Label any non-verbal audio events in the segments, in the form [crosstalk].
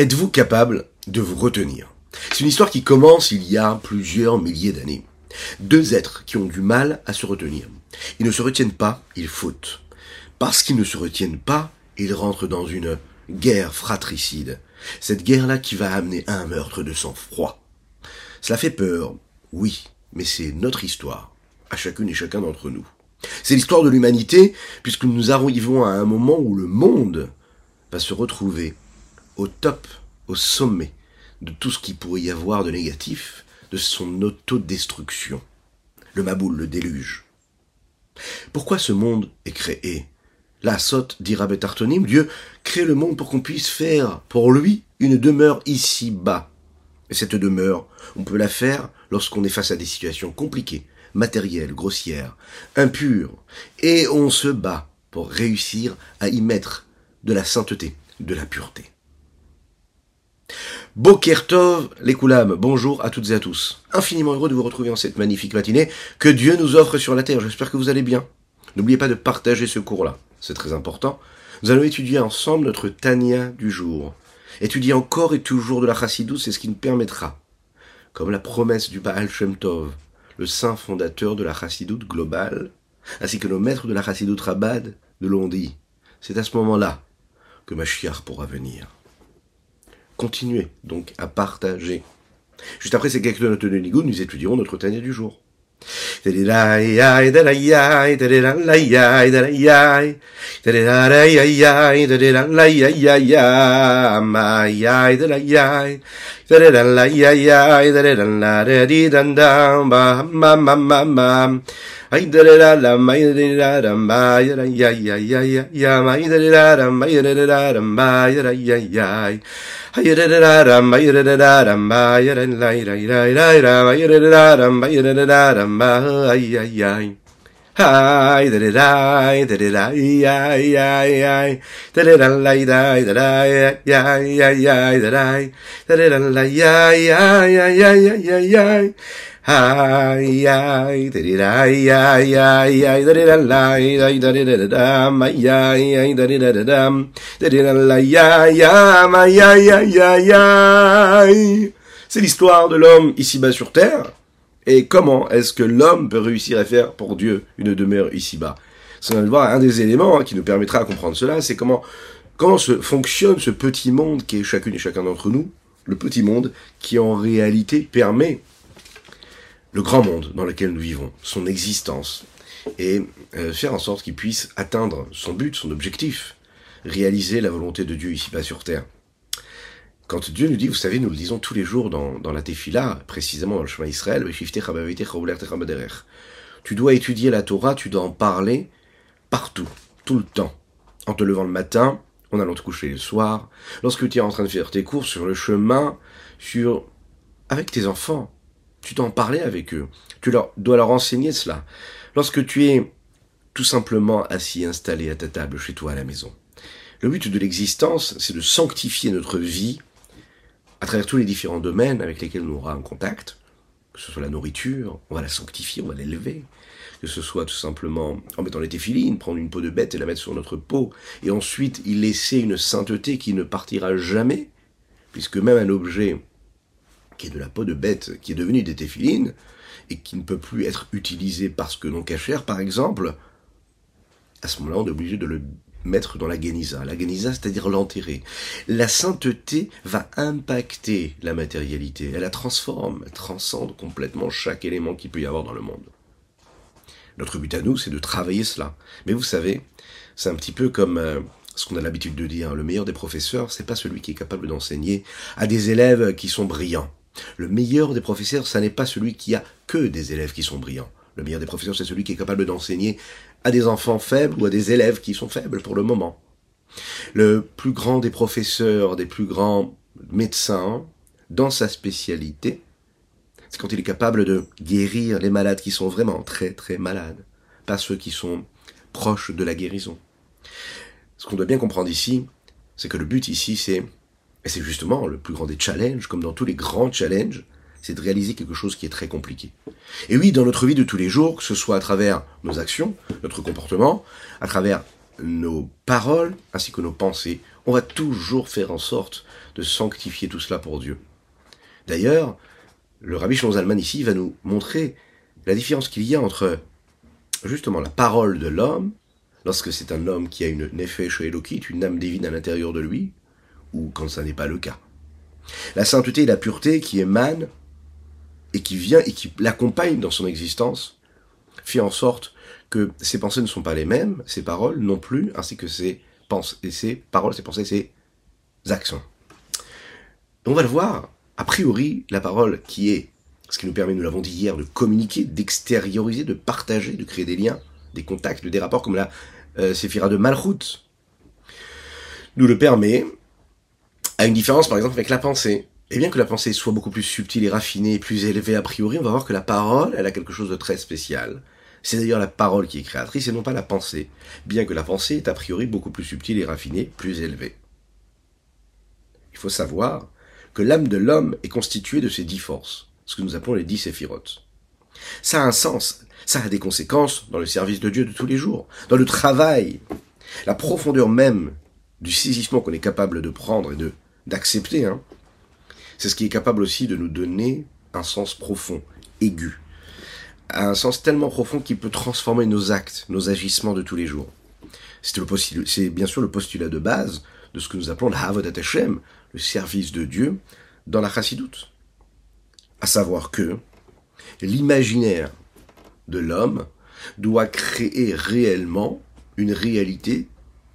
Êtes-vous capable de vous retenir? C'est une histoire qui commence il y a plusieurs milliers d'années. Deux êtres qui ont du mal à se retenir. Ils ne se retiennent pas, ils fautent. Parce qu'ils ne se retiennent pas, ils rentrent dans une guerre fratricide. Cette guerre-là qui va amener un meurtre de sang-froid. Cela fait peur, oui, mais c'est notre histoire, à chacune et chacun d'entre nous. C'est l'histoire de l'humanité, puisque nous arrivons à un moment où le monde va se retrouver au top, au sommet de tout ce qui pourrait y avoir de négatif, de son autodestruction. Le Maboul, le déluge. Pourquoi ce monde est créé? La sotte, dit Rabbi Tartonim, Dieu crée le monde pour qu'on puisse faire pour lui une demeure ici-bas. Et cette demeure, on peut la faire lorsqu'on est face à des situations compliquées, matérielles, grossières, impures, et on se bat pour réussir à y mettre de la sainteté, de la pureté. Bokertov, les Koulam, bonjour à toutes et à tous. Infiniment heureux de vous retrouver en cette magnifique matinée que Dieu nous offre sur la terre. J'espère que vous allez bien. N'oubliez pas de partager ce cours-là, c'est très important. Nous allons étudier ensemble notre Tania du jour. Étudier encore et toujours de la Chassidou, c'est ce qui nous permettra, comme la promesse du Baal Shem Tov, le saint fondateur de la Chassidoute globale, ainsi que nos maîtres de la Chassidoute Rabad, de l'ont dit. C'est à ce moment-là que Mashiach pourra venir continuez donc à partager. Juste après ces quelques notes de Nigoud, nous étudierons notre Tania du jour. Hi, da da da, da da da, yeah, yeah, yeah, da da da, la da da da, yeah, yeah, yeah, da da, da da da, la yeah, yeah, yeah, yeah, yeah, yeah. C'est l'histoire de l'homme ici-bas sur terre. Et comment est-ce que l'homme peut réussir à faire pour Dieu une demeure ici-bas on va voir un des éléments qui nous permettra de comprendre cela, c'est comment comment se fonctionne ce petit monde qui est chacune et chacun d'entre nous, le petit monde qui en réalité permet le grand monde dans lequel nous vivons, son existence, et euh, faire en sorte qu'il puisse atteindre son but, son objectif, réaliser la volonté de Dieu ici-bas sur terre. Quand Dieu nous dit, vous savez, nous le disons tous les jours dans, dans la Tefila, précisément dans le chemin Israël, tu dois étudier la Torah, tu dois en parler partout, tout le temps, en te levant le matin, en allant te coucher le soir, lorsque tu es en train de faire tes courses sur le chemin, sur avec tes enfants, tu dois en parler avec eux. Tu leur, dois leur enseigner cela. Lorsque tu es tout simplement assis, installé à ta table chez toi à la maison. Le but de l'existence, c'est de sanctifier notre vie à travers tous les différents domaines avec lesquels nous aurons un contact, que ce soit la nourriture, on va la sanctifier, on va l'élever, que ce soit tout simplement en mettant les téphilines, prendre une peau de bête et la mettre sur notre peau, et ensuite y laisser une sainteté qui ne partira jamais, puisque même un objet qui est de la peau de bête, qui est devenue des téphilines, et qui ne peut plus être utilisé parce que non cachère, par exemple, à ce moment-là, on est obligé de le mettre dans la guénisa. La guénisa, c'est-à-dire l'enterrer. La sainteté va impacter la matérialité. Elle la transforme, elle transcende complètement chaque élément qu'il peut y avoir dans le monde. Notre but à nous, c'est de travailler cela. Mais vous savez, c'est un petit peu comme euh, ce qu'on a l'habitude de dire. Le meilleur des professeurs, c'est pas celui qui est capable d'enseigner à des élèves qui sont brillants. Le meilleur des professeurs, ça n'est pas celui qui a que des élèves qui sont brillants. Le meilleur des professeurs, c'est celui qui est capable d'enseigner à des enfants faibles ou à des élèves qui sont faibles pour le moment. Le plus grand des professeurs, des plus grands médecins, dans sa spécialité, c'est quand il est capable de guérir les malades qui sont vraiment très très malades, pas ceux qui sont proches de la guérison. Ce qu'on doit bien comprendre ici, c'est que le but ici, c'est et c'est justement le plus grand des challenges, comme dans tous les grands challenges, c'est de réaliser quelque chose qui est très compliqué. Et oui, dans notre vie de tous les jours, que ce soit à travers nos actions, notre comportement, à travers nos paroles, ainsi que nos pensées, on va toujours faire en sorte de sanctifier tout cela pour Dieu. D'ailleurs, le rabbi Shlomo ici va nous montrer la différence qu'il y a entre justement la parole de l'homme, lorsque c'est un homme qui a une nefesh elokit, une âme divine à l'intérieur de lui, ou quand ça n'est pas le cas. La sainteté et la pureté qui émanent et qui vient et qui l'accompagne dans son existence, fait en sorte que ses pensées ne sont pas les mêmes, ses paroles non plus, ainsi que ses pensées, et ses paroles, ses pensées, ses actions. On va le voir, a priori, la parole qui est ce qui nous permet, nous l'avons dit hier, de communiquer, d'extérioriser, de partager, de créer des liens, des contacts, des rapports, comme la euh, séphira de Malchut, nous le permet, à une différence par exemple avec la pensée. Et bien que la pensée soit beaucoup plus subtile et raffinée, plus élevée a priori, on va voir que la parole, elle a quelque chose de très spécial. C'est d'ailleurs la parole qui est créatrice et non pas la pensée, bien que la pensée est a priori beaucoup plus subtile et raffinée, plus élevée. Il faut savoir que l'âme de l'homme est constituée de ces dix forces, ce que nous appelons les dix séphirotes. Ça a un sens, ça a des conséquences dans le service de Dieu de tous les jours, dans le travail. La profondeur même du saisissement qu'on est capable de prendre et de d'accepter, hein, c'est ce qui est capable aussi de nous donner un sens profond, aigu, un sens tellement profond qu'il peut transformer nos actes, nos agissements de tous les jours. C'est bien sûr le postulat de base de ce que nous appelons Hashem, le service de Dieu, dans la Chassidoute à savoir que l'imaginaire de l'homme doit créer réellement une réalité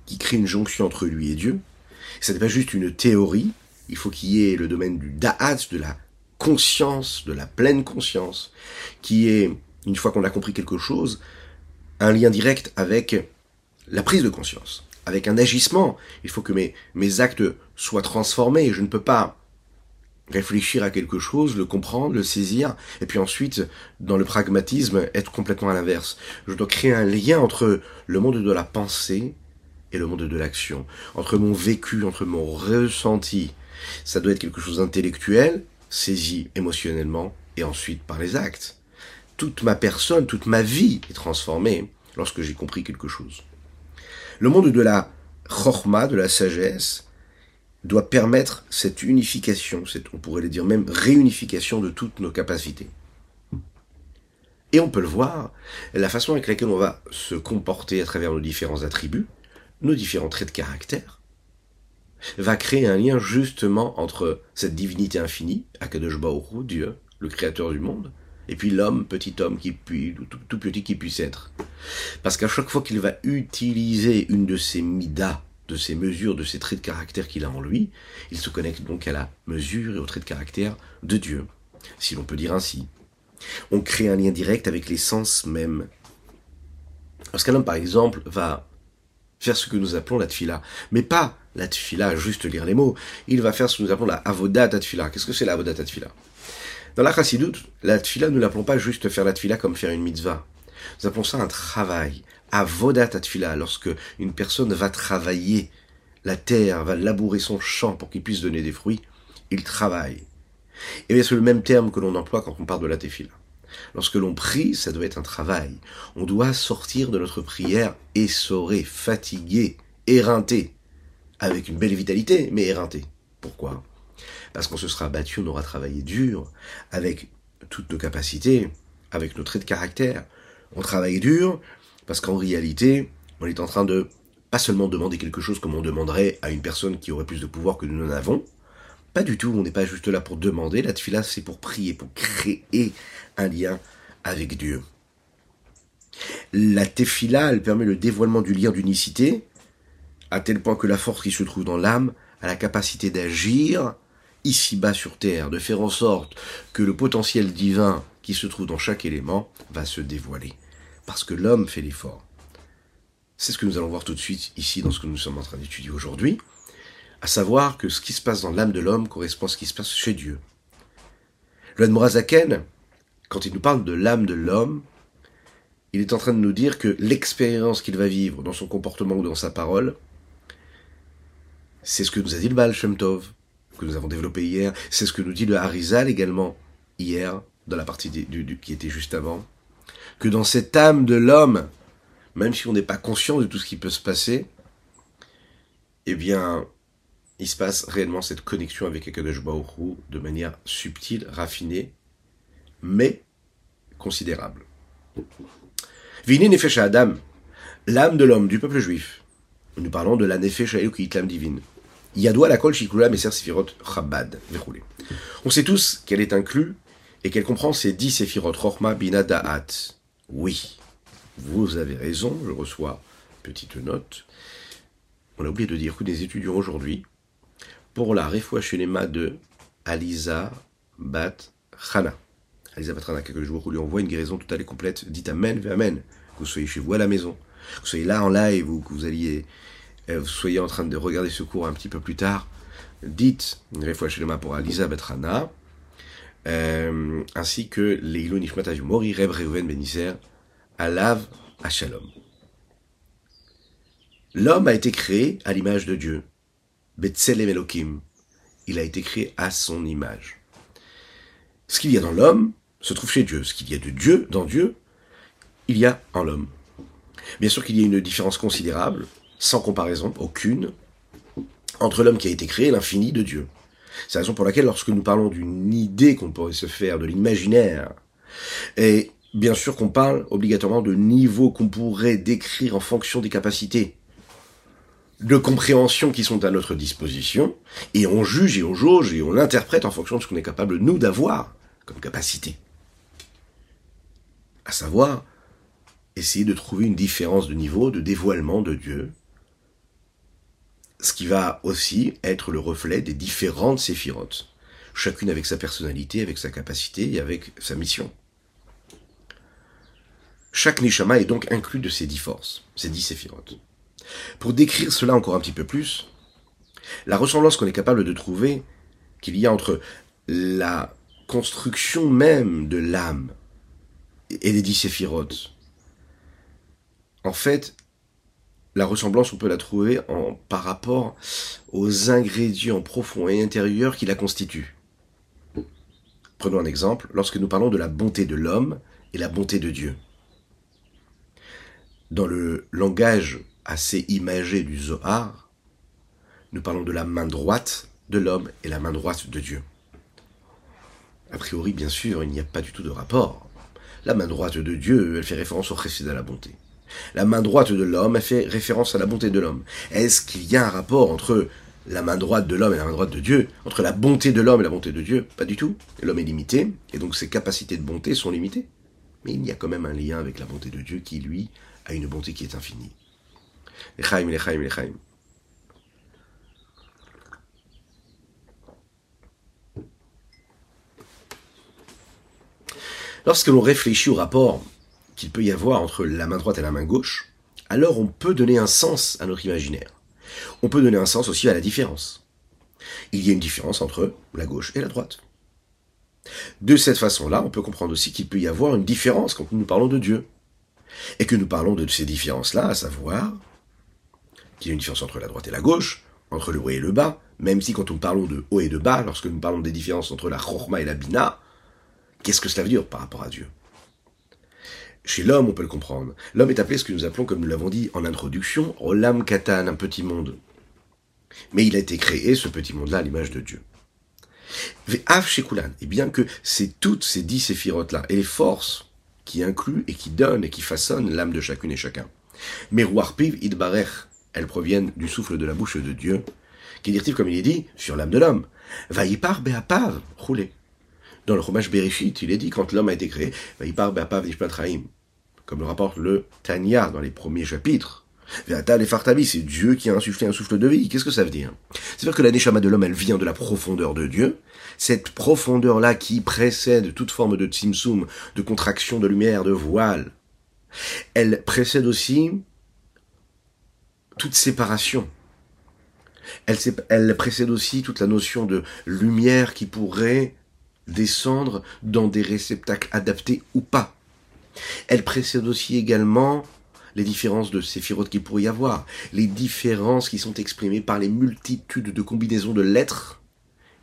qui crée une jonction entre lui et Dieu. Ce n'est pas juste une théorie, il faut qu'il y ait le domaine du da'at, de la conscience, de la pleine conscience, qui est, une fois qu'on a compris quelque chose, un lien direct avec la prise de conscience, avec un agissement. Il faut que mes, mes actes soient transformés. Je ne peux pas réfléchir à quelque chose, le comprendre, le saisir, et puis ensuite, dans le pragmatisme, être complètement à l'inverse. Je dois créer un lien entre le monde de la pensée et le monde de l'action, entre mon vécu, entre mon ressenti. Ça doit être quelque chose d'intellectuel, saisi émotionnellement, et ensuite par les actes. Toute ma personne, toute ma vie est transformée lorsque j'ai compris quelque chose. Le monde de la chorma, de la sagesse, doit permettre cette unification, on pourrait le dire même réunification de toutes nos capacités. Et on peut le voir, la façon avec laquelle on va se comporter à travers nos différents attributs, nos différents traits de caractère, va créer un lien justement entre cette divinité infinie, Akadosh Baoru, Dieu, le créateur du monde, et puis l'homme, petit homme qui puis, tout, tout petit qui puisse être. Parce qu'à chaque fois qu'il va utiliser une de ces midas, de ces mesures, de ces traits de caractère qu'il a en lui, il se connecte donc à la mesure et aux traits de caractère de Dieu, si l'on peut dire ainsi. On crée un lien direct avec l'essence même. Lorsqu'un homme, par exemple, va faire ce que nous appelons la tfila, mais pas la tfila, juste lire les mots, il va faire ce que nous appelons la avodat tfila. Qu'est-ce que c'est la avodat tfila Dans la chassidoute, la tfila, nous l'appelons pas juste faire la tfila comme faire une mitzvah. Nous appelons ça un travail, avodat atfila, lorsque une personne va travailler la terre, va labourer son champ pour qu'il puisse donner des fruits, il travaille. Et bien c'est le même terme que l'on emploie quand on parle de la tefila. Lorsque l'on prie, ça doit être un travail. On doit sortir de notre prière essoré, fatigué, éreinté, avec une belle vitalité, mais éreinté. Pourquoi? Parce qu'on se sera battu, on aura travaillé dur, avec toutes nos capacités, avec nos traits de caractère. On travaille dur, parce qu'en réalité, on est en train de pas seulement demander quelque chose comme on demanderait à une personne qui aurait plus de pouvoir que nous n'en avons. Pas du tout, on n'est pas juste là pour demander. La tefila, c'est pour prier, pour créer un lien avec Dieu. La tefila, elle permet le dévoilement du lien d'unicité, à tel point que la force qui se trouve dans l'âme a la capacité d'agir ici-bas sur terre, de faire en sorte que le potentiel divin qui se trouve dans chaque élément va se dévoiler parce que l'homme fait l'effort. C'est ce que nous allons voir tout de suite ici dans ce que nous sommes en train d'étudier aujourd'hui, à savoir que ce qui se passe dans l'âme de l'homme correspond à ce qui se passe chez Dieu. Le Morazaken, quand il nous parle de l'âme de l'homme, il est en train de nous dire que l'expérience qu'il va vivre dans son comportement ou dans sa parole, c'est ce que nous a dit le Baal Shem Tov, que nous avons développé hier, c'est ce que nous dit le Harizal également hier, dans la partie du, qui était juste avant que dans cette âme de l'homme, même si on n'est pas conscient de tout ce qui peut se passer, eh bien, il se passe réellement cette connexion avec Akadosh Hu de manière subtile, raffinée, mais considérable. Vini Nefesh Adam, l'âme de l'homme, du peuple juif. Nous parlons de la Nefesh qui l'âme divine. Yadoua la kol shikula meser sefirot chabad, verroulé. On sait tous qu'elle est inclue et qu'elle comprend ces dix sefirot, Rochma, Bina, Da'at. Oui, vous avez raison, je reçois petite note. On a oublié de dire que des étudiants aujourd'hui, pour la mains de Aliza Bat Chana. Aliza Bat Chana, quelques jours, où lui envoie une guérison totale et complète. Dites Amen, Amen. Que vous soyez chez vous à la maison, que vous soyez là en live ou que vous alliez, euh, vous soyez en train de regarder ce cours un petit peu plus tard. Dites une mains pour Aliza Bat Chana. Euh, ainsi que les Ilou Nishmat Mori, Reb Reuven Benisser, Alav Shalom. L'homme a été créé à l'image de Dieu. Betzelem Elohim. Il a été créé à son image. Ce qu'il y a dans l'homme se trouve chez Dieu. Ce qu'il y a de Dieu dans Dieu, il y a en l'homme. Bien sûr qu'il y a une différence considérable, sans comparaison, aucune, entre l'homme qui a été créé et l'infini de Dieu. C'est la raison pour laquelle lorsque nous parlons d'une idée qu'on pourrait se faire, de l'imaginaire, et bien sûr qu'on parle obligatoirement de niveaux qu'on pourrait décrire en fonction des capacités de compréhension qui sont à notre disposition, et on juge et on jauge et on interprète en fonction de ce qu'on est capable, nous, d'avoir comme capacité. À savoir, essayer de trouver une différence de niveau, de dévoilement de Dieu, ce qui va aussi être le reflet des différentes séphirotes, chacune avec sa personnalité, avec sa capacité et avec sa mission. Chaque Neshama est donc inclus de ces dix forces, ces dix séphirotes. Pour décrire cela encore un petit peu plus, la ressemblance qu'on est capable de trouver qu'il y a entre la construction même de l'âme et les dix séphirotes, en fait, la ressemblance, on peut la trouver par rapport aux ingrédients profonds et intérieurs qui la constituent. Prenons un exemple, lorsque nous parlons de la bonté de l'homme et la bonté de Dieu. Dans le langage assez imagé du Zohar, nous parlons de la main droite de l'homme et la main droite de Dieu. A priori, bien sûr, il n'y a pas du tout de rapport. La main droite de Dieu, elle fait référence au chesed à la bonté. La main droite de l'homme, elle fait référence à la bonté de l'homme. Est-ce qu'il y a un rapport entre la main droite de l'homme et la main droite de Dieu, entre la bonté de l'homme et la bonté de Dieu? Pas du tout. L'homme est limité, et donc ses capacités de bonté sont limitées. Mais il y a quand même un lien avec la bonté de Dieu qui, lui, a une bonté qui est infinie. Lorsque l'on réfléchit au rapport qu'il peut y avoir entre la main droite et la main gauche, alors on peut donner un sens à notre imaginaire. On peut donner un sens aussi à la différence. Il y a une différence entre la gauche et la droite. De cette façon-là, on peut comprendre aussi qu'il peut y avoir une différence quand nous parlons de Dieu. Et que nous parlons de ces différences-là, à savoir qu'il y a une différence entre la droite et la gauche, entre le haut et le bas, même si quand nous parlons de haut et de bas, lorsque nous parlons des différences entre la chorma et la bina, qu'est-ce que cela veut dire par rapport à Dieu? Chez l'homme, on peut le comprendre. L'homme est appelé ce que nous appelons, comme nous l'avons dit en introduction, Olam Katan, un petit monde. Mais il a été créé, ce petit monde-là, à l'image de Dieu. Et bien que c'est toutes ces dix séphirotes-là, et les forces qui incluent et qui donnent et qui façonnent l'âme de chacune et chacun. Elles proviennent du souffle de la bouche de Dieu, qui dit, comme il est dit, sur l'âme de l'homme. Vaïpar be'apav, roulé. Dans le Chumash Bereshit, il est dit, quand l'homme a été créé, Vaïpar be'apav nishpatraim. Comme le rapporte le Tanya dans les premiers chapitres. Ve'atal et Fartavi, c'est Dieu qui a insufflé un souffle de vie. Qu'est-ce que ça veut dire? C'est-à-dire que la neshama de l'homme, elle vient de la profondeur de Dieu. Cette profondeur-là qui précède toute forme de tzimtzum, de contraction de lumière, de voile. Elle précède aussi toute séparation. Elle, précède aussi toute la notion de lumière qui pourrait descendre dans des réceptacles adaptés ou pas. Elle précède aussi également les différences de séphirotes qu'il pourrait y avoir, les différences qui sont exprimées par les multitudes de combinaisons de lettres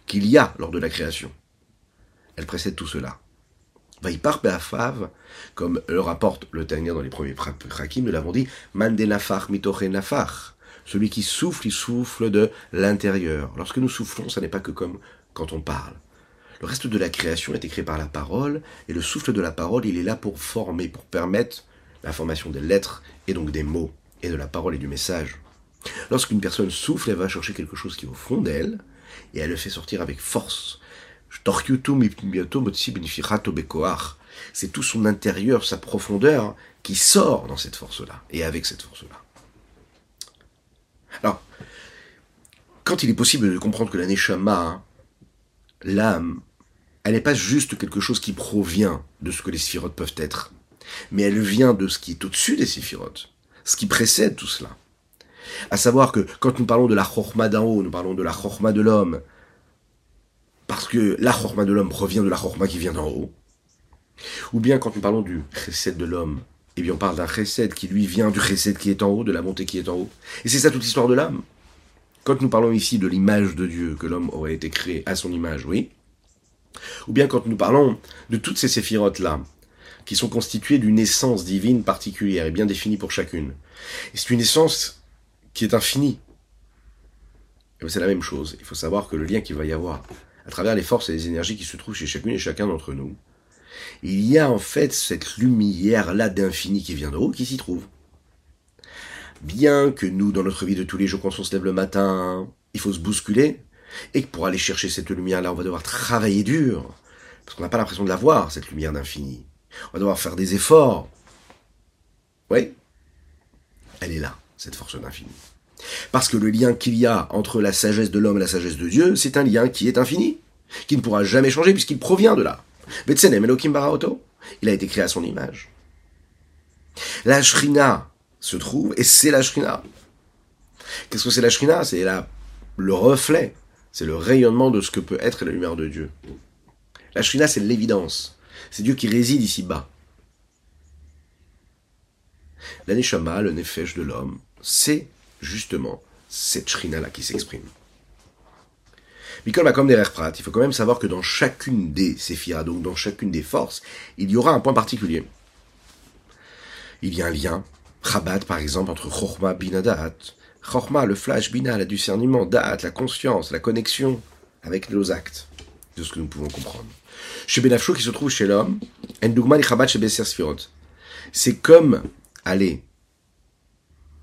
qu'il y a lors de la création. Elle précède tout cela. Vaipar Be'afav, comme le rapporte le Tanya dans les premiers prakim, nous l'avons dit, Mandenafar mitoche nafar. Celui qui souffle, il souffle de l'intérieur. Lorsque nous soufflons, ça n'est pas que comme quand on parle. Le reste de la création est écrit par la parole, et le souffle de la parole, il est là pour former, pour permettre la formation des lettres, et donc des mots, et de la parole et du message. Lorsqu'une personne souffle, elle va chercher quelque chose qui est au fond d'elle, et elle le fait sortir avec force. C'est tout son intérieur, sa profondeur, qui sort dans cette force-là, et avec cette force-là. Alors, quand il est possible de comprendre que la Neshama, l'âme, elle n'est pas juste quelque chose qui provient de ce que les sphirotes peuvent être, mais elle vient de ce qui est au-dessus des sphirotes, ce qui précède tout cela. À savoir que quand nous parlons de la chorma d'en haut, nous parlons de la chorma de l'homme, parce que la chorma de l'homme provient de la chorma qui vient d'en haut, ou bien quand nous parlons du chesed de l'homme, eh bien on parle d'un chesed qui lui vient du chesed qui est en haut, de la montée qui est en haut. Et c'est ça toute l'histoire de l'âme. Quand nous parlons ici de l'image de Dieu, que l'homme aurait été créé à son image, oui. Ou bien quand nous parlons de toutes ces séphirotes-là, qui sont constituées d'une essence divine particulière et bien définie pour chacune. C'est une essence qui est infinie. C'est la même chose. Il faut savoir que le lien qu'il va y avoir à travers les forces et les énergies qui se trouvent chez chacune et chacun d'entre nous, il y a en fait cette lumière-là d'infini qui vient de haut qui s'y trouve. Bien que nous, dans notre vie de tous les jours, quand on se lève le matin, il faut se bousculer, et que pour aller chercher cette lumière-là, on va devoir travailler dur, parce qu'on n'a pas l'impression de la voir, cette lumière d'infini. On va devoir faire des efforts. Oui, elle est là, cette force d'infini. Parce que le lien qu'il y a entre la sagesse de l'homme et la sagesse de Dieu, c'est un lien qui est infini, qui ne pourra jamais changer puisqu'il provient de là. Baraoto, il a été créé à son image. La Shrina se trouve, et c'est la Shrina. Qu'est-ce que c'est la Shrina? C'est le reflet, c'est le rayonnement de ce que peut être la lumière de Dieu. La Shrina, c'est l'évidence. C'est Dieu qui réside ici-bas. La Neshama, le Nefesh de l'homme, c'est justement cette Shrina-là qui s'exprime. Mikol comme des Prat, il faut quand même savoir que dans chacune des séphiras, donc dans chacune des forces, il y aura un point particulier. Il y a un lien, Rabat par exemple, entre Chochma, Bina, Da'at. Chochma, le flash, Bina, le discernement, Da'at, la conscience, la connexion avec nos actes, de ce que nous pouvons comprendre. Chez Benafsho qui se trouve chez l'homme, Endugma Chabat chez C'est comme, allez,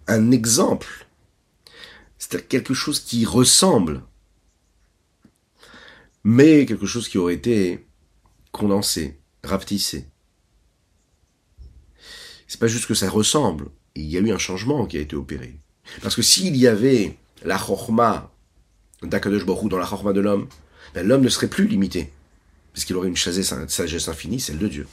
un exemple. C'est quelque chose qui ressemble mais quelque chose qui aurait été condensé, rapetissé. C'est pas juste que ça ressemble, il y a eu un changement qui a été opéré. Parce que s'il y avait la chorma d'Akadosh dans la chorma de l'homme, ben l'homme ne serait plus limité, puisqu'il aurait une sagesse infinie, celle de Dieu.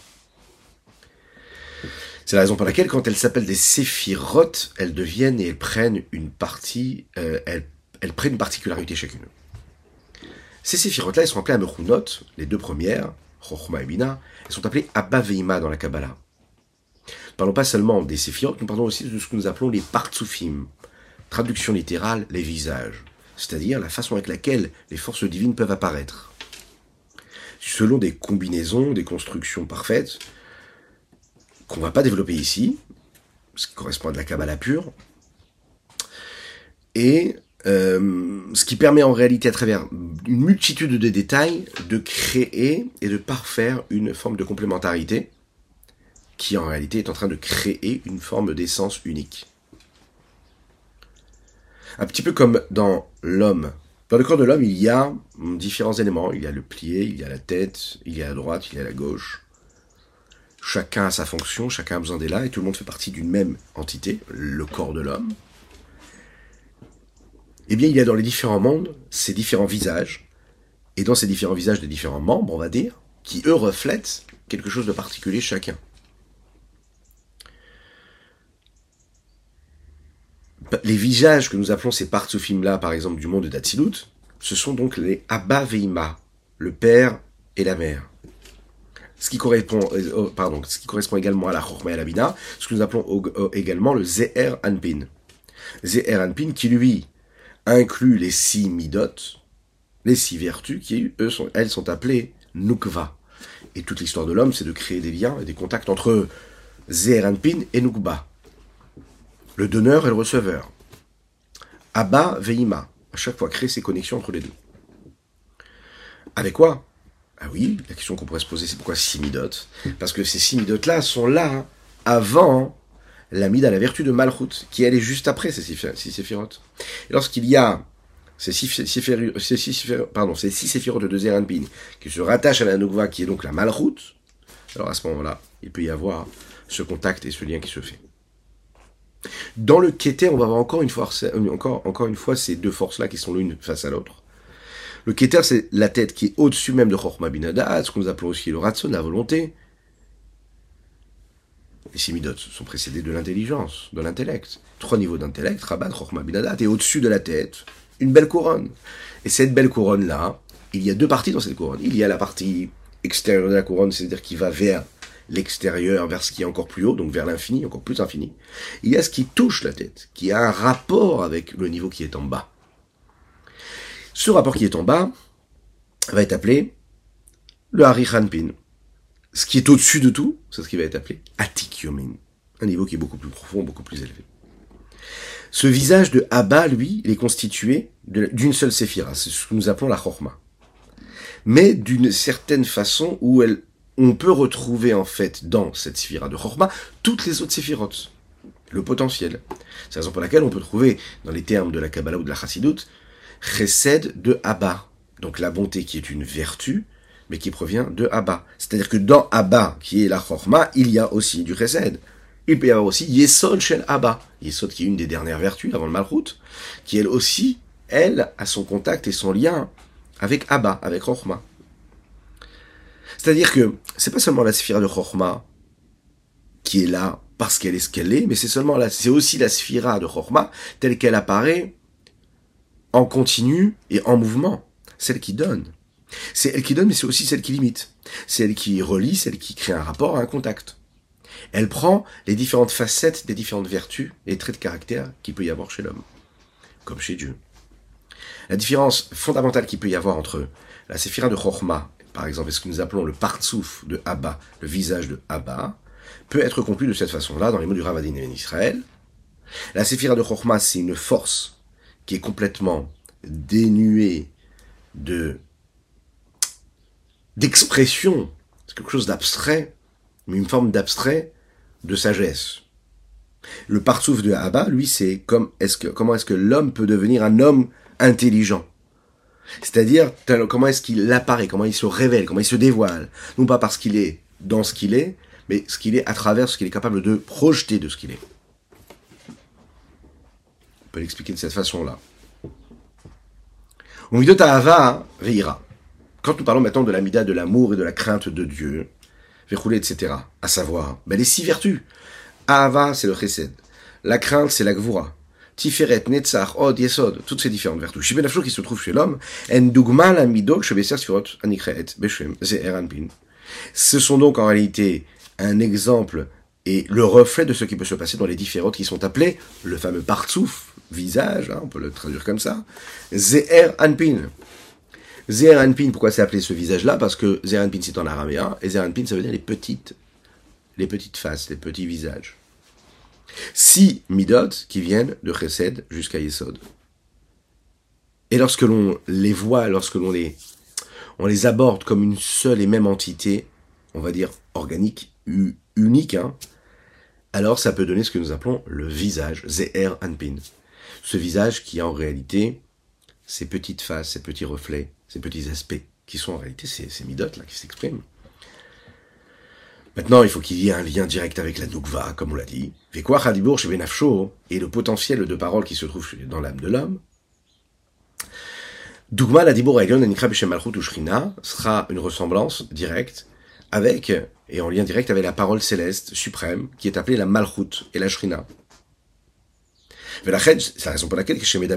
C'est la raison pour laquelle, quand elles s'appellent des séphirotes, elles deviennent et elles prennent une partie, euh, elles, prennent particularité chacune. Ces séphirotes-là, elles sont appelées Amechunot, les deux premières, Chochma et Bina, elles sont appelées Abba Veima dans la Kabbalah. Nous parlons pas seulement des séphirotes, nous parlons aussi de ce que nous appelons les Partsufim, traduction littérale, les visages, c'est-à-dire la façon avec laquelle les forces divines peuvent apparaître. Selon des combinaisons, des constructions parfaites, qu'on ne va pas développer ici, ce qui correspond à de la Kabbalah pure, et euh, ce qui permet en réalité à travers une multitude de détails de créer et de parfaire une forme de complémentarité qui en réalité est en train de créer une forme d'essence unique. Un petit peu comme dans l'homme. Dans le corps de l'homme, il y a différents éléments. Il y a le plié, il y a la tête, il y a la droite, il y a la gauche. Chacun a sa fonction, chacun a besoin d'elle et tout le monde fait partie d'une même entité, le corps de l'homme eh bien, il y a dans les différents mondes ces différents visages, et dans ces différents visages des différents membres, on va dire, qui eux reflètent quelque chose de particulier chacun. Les visages que nous appelons ces partsufim-là, par exemple, du monde d'Atsilut, ce sont donc les Abba Veima, le père et la mère. Ce qui correspond, euh, oh, ce qui correspond également à la Chorma et à la Bina, ce que nous appelons également le Zeher Anpin. Zeher Anpin qui lui inclut les six midot, les six vertus qui, eux, sont, elles sont appelées nukva. Et toute l'histoire de l'homme, c'est de créer des liens et des contacts entre Zeranpin et Nukba, le donneur et le receveur. Abba Veima. À chaque fois, créer ces connexions entre les deux. Avec quoi? Ah oui, la question qu'on pourrait se poser, c'est pourquoi six midotes Parce que ces six midotes-là sont là avant la mida, la vertu de Malchut, qui elle est juste après ces six séphirotes. Lorsqu'il y a ces six, séphirotes, de Zeranpin qui se rattachent à la Nukva, qui est donc la Malchut, alors à ce moment-là, il peut y avoir ce contact et ce lien qui se fait. Dans le Keter, on va voir encore une fois, encore, encore une fois ces deux forces-là qui sont l'une face à l'autre. Le Keter, c'est la tête qui est au-dessus même de Chochma Binada, ce que nous appelons aussi le Ratson, la volonté. Les Simidot sont précédés de l'intelligence, de l'intellect. Trois niveaux d'intellect, Rabat, Chochma Binada, et au-dessus de la tête, une belle couronne. Et cette belle couronne-là, il y a deux parties dans cette couronne. Il y a la partie extérieure de la couronne, c'est-à-dire qui va vers l'extérieur, vers ce qui est encore plus haut, donc vers l'infini, encore plus infini. Il y a ce qui touche la tête, qui a un rapport avec le niveau qui est en bas. Ce rapport qui est en bas va être appelé le Harichanpin. Ce qui est au-dessus de tout, c'est ce qui va être appelé Atikyomin. Un niveau qui est beaucoup plus profond, beaucoup plus élevé. Ce visage de Abba, lui, il est constitué d'une seule séphira. C'est ce que nous appelons la Chorma. Mais d'une certaine façon où elle, on peut retrouver en fait dans cette séphira de Chorma toutes les autres séphirotes. Le potentiel. C'est la raison pour laquelle on peut trouver dans les termes de la Kabbalah ou de la Chassidut Chesed de Abba. Donc la bonté qui est une vertu, mais qui provient de Abba. C'est-à-dire que dans Abba, qui est la Chorma, il y a aussi du Chesed. Il peut y avoir aussi Yesod Shel Abba. Yesod qui est une des dernières vertus avant le Malchut, qui elle aussi, elle, a son contact et son lien avec Abba, avec Chorma. C'est-à-dire que c'est pas seulement la sphère de Chorma qui est là parce qu'elle est ce qu'elle est, mais c'est seulement là, c'est aussi la sphira de Chorma telle qu'elle apparaît en continu et en mouvement. Celle qui donne. C'est elle qui donne, mais c'est aussi celle qui limite. C'est elle qui relie, celle qui crée un rapport, un contact. Elle prend les différentes facettes des différentes vertus et traits de caractère qu'il peut y avoir chez l'homme, comme chez Dieu. La différence fondamentale qu'il peut y avoir entre la séphira de Chochma, par exemple, et ce que nous appelons le partsouf de Abba, le visage de Abba, peut être conclu de cette façon-là dans les mots du Ravadin en Israël. La séphira de Chochma, c'est une force qui est complètement dénué de d'expression, c'est quelque chose d'abstrait, mais une forme d'abstrait de sagesse. Le parsouf de Abba, lui, c'est comment est-ce que l'homme peut devenir un homme intelligent? C'est-à-dire comment est-ce qu'il apparaît, comment il se révèle, comment il se dévoile, non pas parce qu'il est dans ce qu'il est, mais ce qu'il est à travers ce qu'il est capable de projeter de ce qu'il est l'expliquer de cette façon-là. Quand nous parlons maintenant de l'amida, de l'amour et de la crainte de Dieu, etc., à savoir, ben les six vertus. Ahava, c'est le chesed. La crainte, c'est la gvura. Tiferet, Netzach, Od, Yesod, toutes ces différentes vertus. Qui se trouve chez l'homme. Ce sont donc en réalité un exemple et le reflet de ce qui peut se passer dans les différentes qui sont appelées le fameux partsouf, visage, hein, on peut le traduire comme ça, Zeher Anpin. Zeher Anpin, pourquoi c'est appelé ce visage-là? Parce que Zeher Anpin c'est en araméen, et Zeher Anpin ça veut dire les petites, les petites faces, les petits visages. Six midot qui viennent de Chesed jusqu'à Yesod. Et lorsque l'on les voit, lorsque l'on les, on les aborde comme une seule et même entité, on va dire organique, unique, hein, alors ça peut donner ce que nous appelons le visage, Zeher Anpin. Ce visage qui a en réalité ces petites faces, ces petits reflets, ces petits aspects, qui sont en réalité ces, ces midotes là qui s'expriment. Maintenant, il faut qu'il y ait un lien direct avec la Nukva, comme on l'a dit. Benafsho et le potentiel de parole qui se trouve dans l'âme de l'homme. Dougma la Dibor Anikra Malchut Shrina sera une ressemblance directe avec et en lien direct avec la parole céleste suprême, qui est appelée la Malchut et la Shrina. C'est la raison pour laquelle C'est la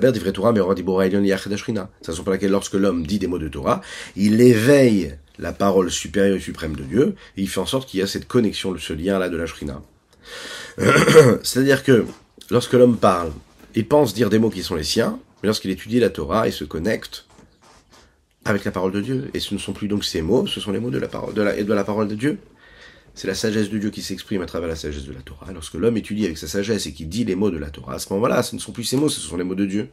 raison pour laquelle lorsque l'homme dit des mots de Torah, il éveille la parole supérieure et suprême de Dieu, et il fait en sorte qu'il y a cette connexion, ce lien-là de la Shrina. [coughs] C'est-à-dire que lorsque l'homme parle, il pense dire des mots qui sont les siens, mais lorsqu'il étudie la Torah, il se connecte avec la parole de Dieu. Et ce ne sont plus donc ces mots, ce sont les mots de la parole de de la parole de Dieu. C'est la sagesse de Dieu qui s'exprime à travers la sagesse de la Torah. Lorsque l'homme étudie avec sa sagesse et qu'il dit les mots de la Torah, à ce moment-là, ce ne sont plus ses mots, ce sont les mots de Dieu.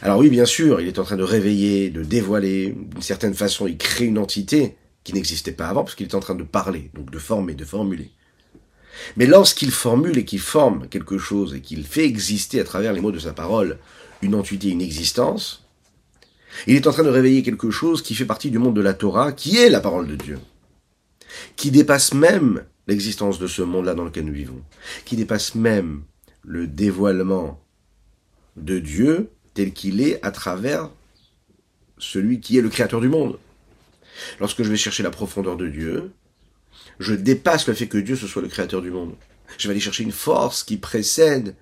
Alors oui, bien sûr, il est en train de réveiller, de dévoiler, d'une certaine façon, il crée une entité qui n'existait pas avant, parce qu'il est en train de parler, donc de former, de formuler. Mais lorsqu'il formule et qu'il forme quelque chose et qu'il fait exister à travers les mots de sa parole une entité, une existence, il est en train de réveiller quelque chose qui fait partie du monde de la Torah, qui est la parole de Dieu, qui dépasse même l'existence de ce monde-là dans lequel nous vivons, qui dépasse même le dévoilement de Dieu tel qu'il est à travers celui qui est le créateur du monde. Lorsque je vais chercher la profondeur de Dieu, je dépasse le fait que Dieu ce soit le créateur du monde. Je vais aller chercher une force qui précède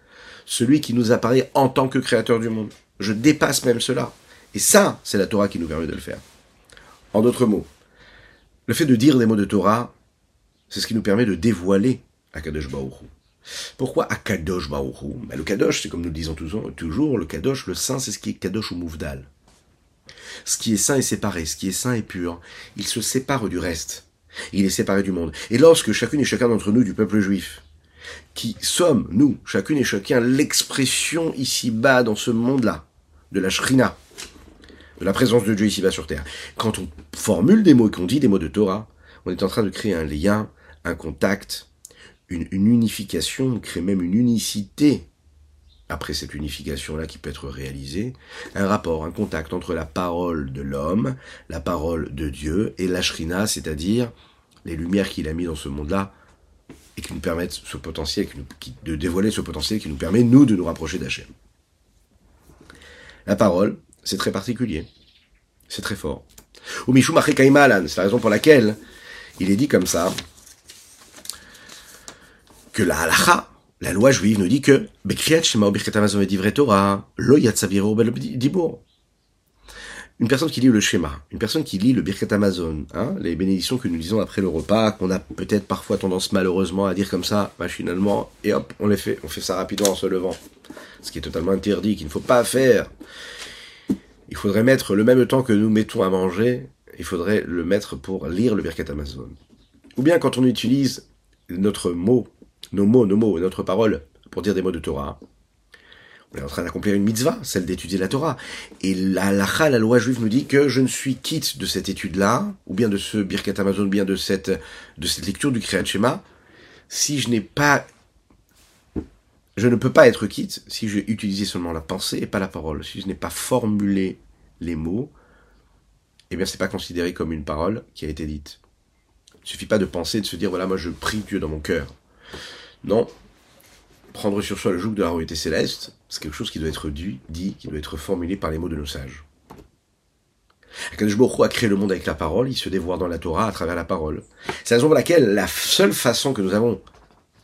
celui qui nous apparaît en tant que créateur du monde. Je dépasse même cela. Et ça, c'est la Torah qui nous permet de le faire. En d'autres mots, le fait de dire des mots de Torah, c'est ce qui nous permet de dévoiler Akadosh Baruch pourquoi Akadosh Baruchu ben, Le Kadosh, c'est comme nous le disons toujours, le Kadosh, le saint, c'est ce qui est Kadosh ou Mouvdal. Ce qui est saint est séparé, ce qui est saint est pur. Il se sépare du reste. Il est séparé du monde. Et lorsque chacune et chacun d'entre nous, du peuple juif, qui sommes, nous, chacune et chacun, l'expression ici-bas, dans ce monde-là, de la Shrina, la présence de Dieu ici-bas sur terre, quand on formule des mots et qu'on dit des mots de Torah, on est en train de créer un lien, un contact, une, unification, on crée même une unicité après cette unification-là qui peut être réalisée, un rapport, un contact entre la parole de l'homme, la parole de Dieu et la shrina, c'est-à-dire les lumières qu'il a mis dans ce monde-là et qui nous permettent ce potentiel, de dévoiler ce potentiel qui nous permet, nous, de nous rapprocher d'Hachem. La parole, c'est très particulier. C'est très fort. Ou c'est la raison pour laquelle il est dit comme ça, que la halacha, la loi juive nous dit que une personne qui lit le schéma, une personne qui lit le Birkat Amazon, hein, les bénédictions que nous lisons après le repas, qu'on a peut-être parfois tendance malheureusement à dire comme ça, machinalement, et hop, on les fait, on fait ça rapidement en se levant. Ce qui est totalement interdit, qu'il ne faut pas faire. Il faudrait mettre le même temps que nous mettons à manger, il faudrait le mettre pour lire le Birkat Amazon. Ou bien quand on utilise notre mot nos mots, nos mots, notre parole, pour dire des mots de Torah. On est en train d'accomplir une mitzvah, celle d'étudier la Torah. Et la lacha, la loi juive nous dit que je ne suis quitte de cette étude-là, ou bien de ce Birkat Amazon, ou bien de cette, de cette lecture du Kriyat Shema, si je n'ai pas, je ne peux pas être quitte si j'ai utilisé seulement la pensée et pas la parole. Si je n'ai pas formulé les mots, eh bien, c'est pas considéré comme une parole qui a été dite. Il suffit pas de penser, de se dire, voilà, moi je prie Dieu dans mon cœur. Non. Prendre sur soi le joug de la royauté céleste, c'est quelque chose qui doit être dit, qui doit être formulé par les mots de nos sages. Akadosh a créé le monde avec la parole, il se dévoile dans la Torah à travers la parole. C'est la raison pour laquelle la seule façon que nous avons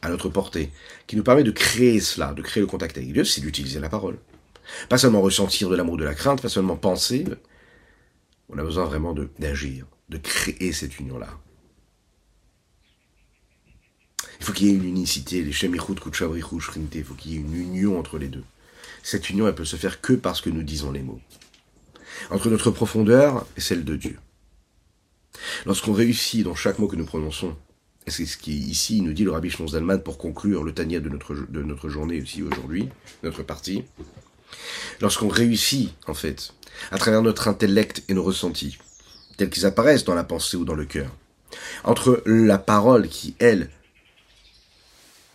à notre portée, qui nous permet de créer cela, de créer le contact avec Dieu, c'est d'utiliser la parole. Pas seulement ressentir de l'amour, de la crainte, pas seulement penser, on a besoin vraiment d'agir, de créer cette union-là. Il faut qu'il y ait une unicité, les il faut qu'il y ait une union entre les deux. Cette union, elle peut se faire que parce que nous disons les mots. Entre notre profondeur et celle de Dieu. Lorsqu'on réussit dans chaque mot que nous prononçons, c'est ce qui ici nous dit le Rabbi Shlons pour conclure le Tania de notre, de notre journée aussi aujourd'hui, notre partie, lorsqu'on réussit, en fait, à travers notre intellect et nos ressentis, tels qu'ils apparaissent dans la pensée ou dans le cœur, entre la parole qui, elle,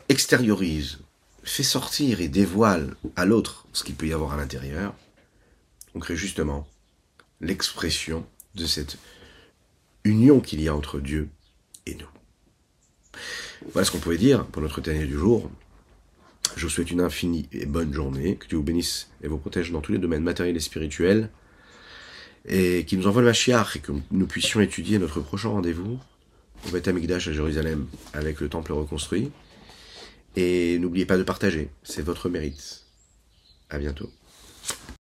extériorise, fait sortir et dévoile à l'autre ce qu'il peut y avoir à l'intérieur, on crée justement l'expression de cette union qu'il y a entre Dieu et nous. Voilà ce qu'on pouvait dire pour notre dernier du jour. Je vous souhaite une infinie et bonne journée, que Dieu vous bénisse et vous protège dans tous les domaines matériels et spirituels, et qu'il nous envoie le Mashiach et que nous puissions étudier notre prochain rendez-vous au Beth Amikdash à Jérusalem avec le temple reconstruit. Et n'oubliez pas de partager, c'est votre mérite. À bientôt.